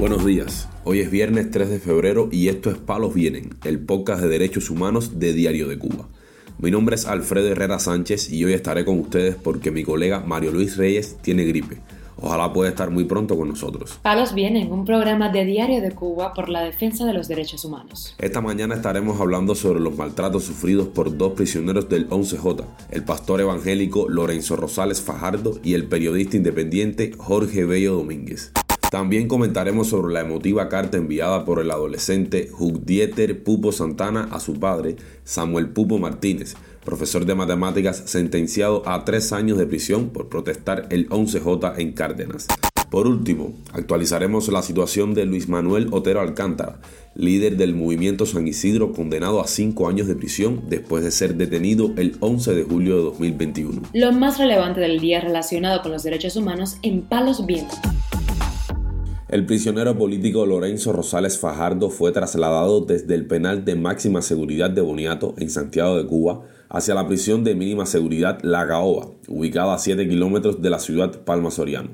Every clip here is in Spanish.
Buenos días, hoy es viernes 3 de febrero y esto es Palos Vienen, el podcast de derechos humanos de Diario de Cuba. Mi nombre es Alfredo Herrera Sánchez y hoy estaré con ustedes porque mi colega Mario Luis Reyes tiene gripe. Ojalá pueda estar muy pronto con nosotros. Palos Vienen, un programa de Diario de Cuba por la defensa de los derechos humanos. Esta mañana estaremos hablando sobre los maltratos sufridos por dos prisioneros del 11J, el pastor evangélico Lorenzo Rosales Fajardo y el periodista independiente Jorge Bello Domínguez. También comentaremos sobre la emotiva carta enviada por el adolescente Dieter Pupo Santana a su padre, Samuel Pupo Martínez, profesor de matemáticas sentenciado a tres años de prisión por protestar el 11J en Cárdenas. Por último, actualizaremos la situación de Luis Manuel Otero Alcántara, líder del movimiento San Isidro condenado a cinco años de prisión después de ser detenido el 11 de julio de 2021. Lo más relevante del día relacionado con los derechos humanos en Palos Vientos. El prisionero político Lorenzo Rosales Fajardo fue trasladado desde el penal de máxima seguridad de Boniato, en Santiago de Cuba, hacia la prisión de mínima seguridad La Gaoba, ubicada a 7 kilómetros de la ciudad Palma Soriano.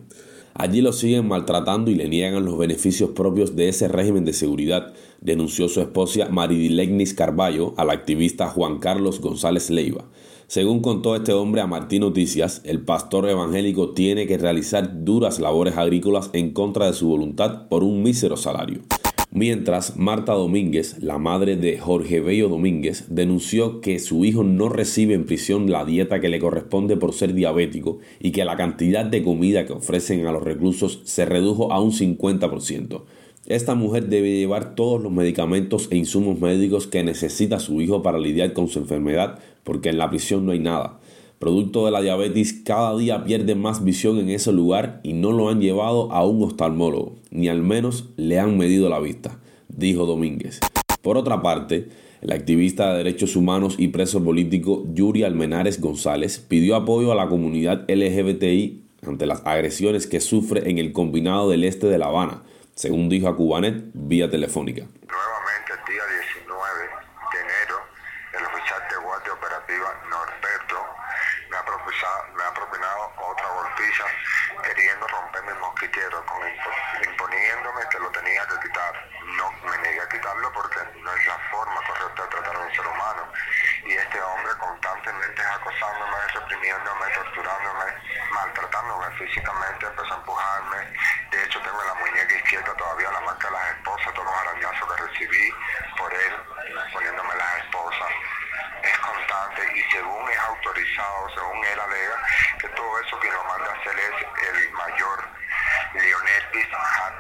Allí lo siguen maltratando y le niegan los beneficios propios de ese régimen de seguridad, denunció su esposa Maridilegnis Carballo al activista Juan Carlos González Leiva. Según contó este hombre a Martín Noticias, el pastor evangélico tiene que realizar duras labores agrícolas en contra de su voluntad por un mísero salario. Mientras, Marta Domínguez, la madre de Jorge Bello Domínguez, denunció que su hijo no recibe en prisión la dieta que le corresponde por ser diabético y que la cantidad de comida que ofrecen a los reclusos se redujo a un 50%. Esta mujer debe llevar todos los medicamentos e insumos médicos que necesita su hijo para lidiar con su enfermedad, porque en la prisión no hay nada. Producto de la diabetes, cada día pierde más visión en ese lugar y no lo han llevado a un oftalmólogo, ni al menos le han medido la vista, dijo Domínguez. Por otra parte, el activista de derechos humanos y preso político Yuri Almenares González pidió apoyo a la comunidad LGBTI ante las agresiones que sufre en el combinado del este de La Habana, según dijo a Cubanet vía telefónica. Nuevamente el día 19 de enero, el oficial de guardia operativa Norberto me ha, me ha propinado otra golpiza queriendo romperme el mosquitero, imponiéndome que lo tenía que quitar. No me negué a quitarlo porque no es la forma correcta de tratar a un ser humano. Y este hombre constantemente acosándome, reprimiéndome, torturándome, maltratándome físicamente, empezó a empujarme, de hecho, tengo en la muñeca izquierda todavía la marca de las esposas, todos los arañazos que recibí por él, poniéndome las esposas. Es constante y es autorizado, según él alega, que todo eso que lo a hacer el mayor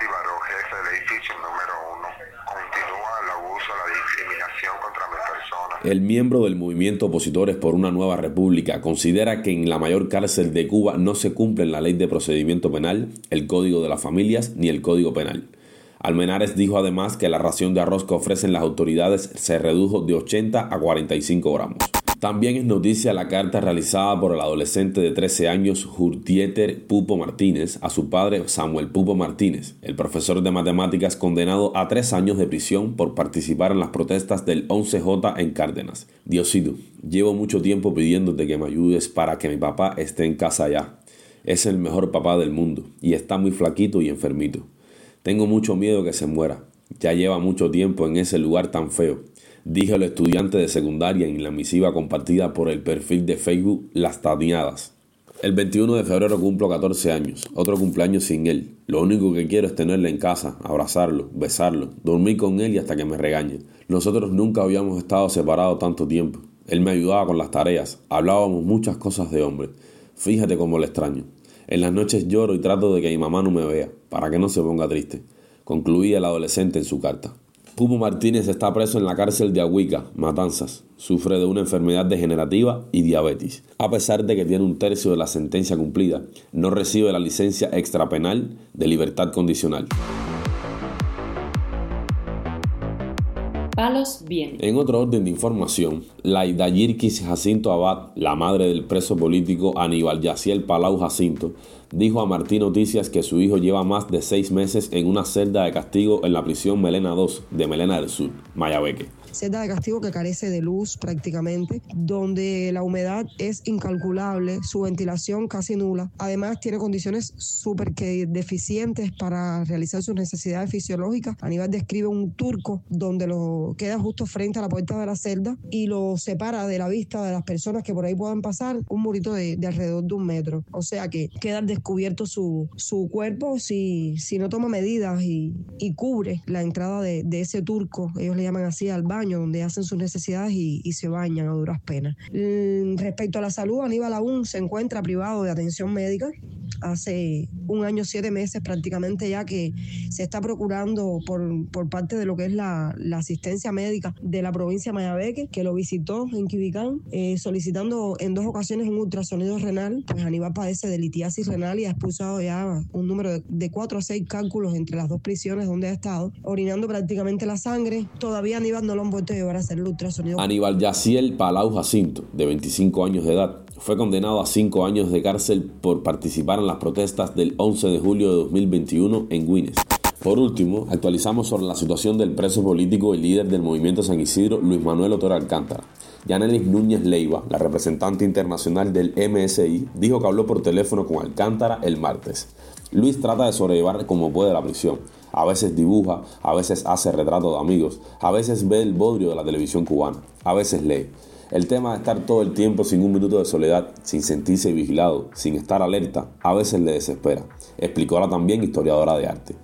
Baró, jefe del edificio número uno. Continúa el abuso, la discriminación contra mi persona. El miembro del movimiento Opositores por una Nueva República considera que en la mayor cárcel de Cuba no se cumplen la ley de procedimiento penal, el Código de las Familias ni el Código Penal. Almenares dijo además que la ración de arroz que ofrecen las autoridades se redujo de 80 a 45 gramos. También es noticia la carta realizada por el adolescente de 13 años Jurtieter Pupo Martínez a su padre Samuel Pupo Martínez, el profesor de matemáticas condenado a tres años de prisión por participar en las protestas del 11J en Cárdenas. Diosito, llevo mucho tiempo pidiéndote que me ayudes para que mi papá esté en casa ya. Es el mejor papá del mundo y está muy flaquito y enfermito. Tengo mucho miedo que se muera. Ya lleva mucho tiempo en ese lugar tan feo dijo el estudiante de secundaria en la misiva compartida por el perfil de Facebook Las Taneadas. El 21 de febrero cumplo 14 años, otro cumpleaños sin él. Lo único que quiero es tenerle en casa, abrazarlo, besarlo, dormir con él y hasta que me regañe. Nosotros nunca habíamos estado separados tanto tiempo. Él me ayudaba con las tareas, hablábamos muchas cosas de hombre. Fíjate cómo le extraño. En las noches lloro y trato de que mi mamá no me vea, para que no se ponga triste, concluía el adolescente en su carta. Pupo Martínez está preso en la cárcel de Aguica, Matanzas. Sufre de una enfermedad degenerativa y diabetes. A pesar de que tiene un tercio de la sentencia cumplida, no recibe la licencia extrapenal de libertad condicional. Palos bien. En otro orden de información, la Jacinto Abad, la madre del preso político Aníbal Yaciel Palau Jacinto, dijo a Martín Noticias que su hijo lleva más de seis meses en una celda de castigo en la prisión Melena II de Melena del Sur, Mayabeque. Celda de castigo que carece de luz prácticamente, donde la humedad es incalculable, su ventilación casi nula. Además, tiene condiciones súper deficientes para realizar sus necesidades fisiológicas. Aníbal describe un turco donde lo queda justo frente a la puerta de la celda y lo separa de la vista de las personas que por ahí puedan pasar un murito de, alrededor de un metro. O sea que queda descubierto su, su cuerpo si, si no toma medidas y, y cubre la entrada de, de, ese turco, ellos le llaman así al baño, donde hacen sus necesidades y, y se bañan a duras penas. Mm, respecto a la salud, Aníbal aún se encuentra privado de atención médica hace un año, siete meses prácticamente ya que se está procurando por, por parte de lo que es la, la, asistencia médica de la provincia de Mayabeque, que lo visitó en Quibicán, eh, solicitando en dos ocasiones un ultrasonido renal, pues Aníbal padece de litiasis renal y ha expulsado ya un número de, de cuatro a seis cálculos entre las dos prisiones donde ha estado, orinando prácticamente la sangre. Todavía Aníbal no lo llevar a hacer ultrasonido. Aníbal Yaciel Palau Jacinto, de 25 años de edad, fue condenado a cinco años de cárcel por participar en las protestas del 11 de julio de 2021 en Guinness. Por último, actualizamos sobre la situación del preso político y líder del movimiento San Isidro, Luis Manuel Otero Alcántara. Yanelis Núñez Leiva, la representante internacional del MSI, dijo que habló por teléfono con Alcántara el martes. Luis trata de sobrellevar como puede la prisión. A veces dibuja, a veces hace retratos de amigos, a veces ve el bodrio de la televisión cubana, a veces lee. El tema de estar todo el tiempo sin un minuto de soledad, sin sentirse vigilado, sin estar alerta, a veces le desespera, explicó la también historiadora de arte.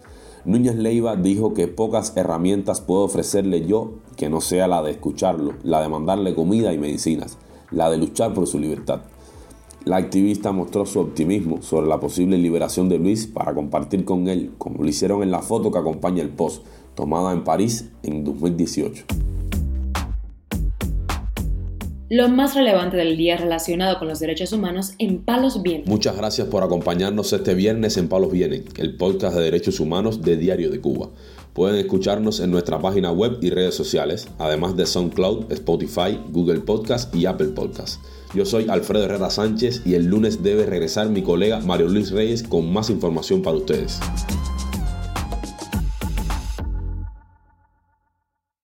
Núñez Leiva dijo que pocas herramientas puedo ofrecerle yo que no sea la de escucharlo, la de mandarle comida y medicinas, la de luchar por su libertad. La activista mostró su optimismo sobre la posible liberación de Luis para compartir con él, como lo hicieron en la foto que acompaña el post, tomada en París en 2018 lo más relevante del día relacionado con los derechos humanos en Palos Vienen. Muchas gracias por acompañarnos este viernes en Palos Vienen, el podcast de derechos humanos de Diario de Cuba. Pueden escucharnos en nuestra página web y redes sociales, además de SoundCloud, Spotify, Google Podcast y Apple Podcast. Yo soy Alfredo Herrera Sánchez y el lunes debe regresar mi colega Mario Luis Reyes con más información para ustedes.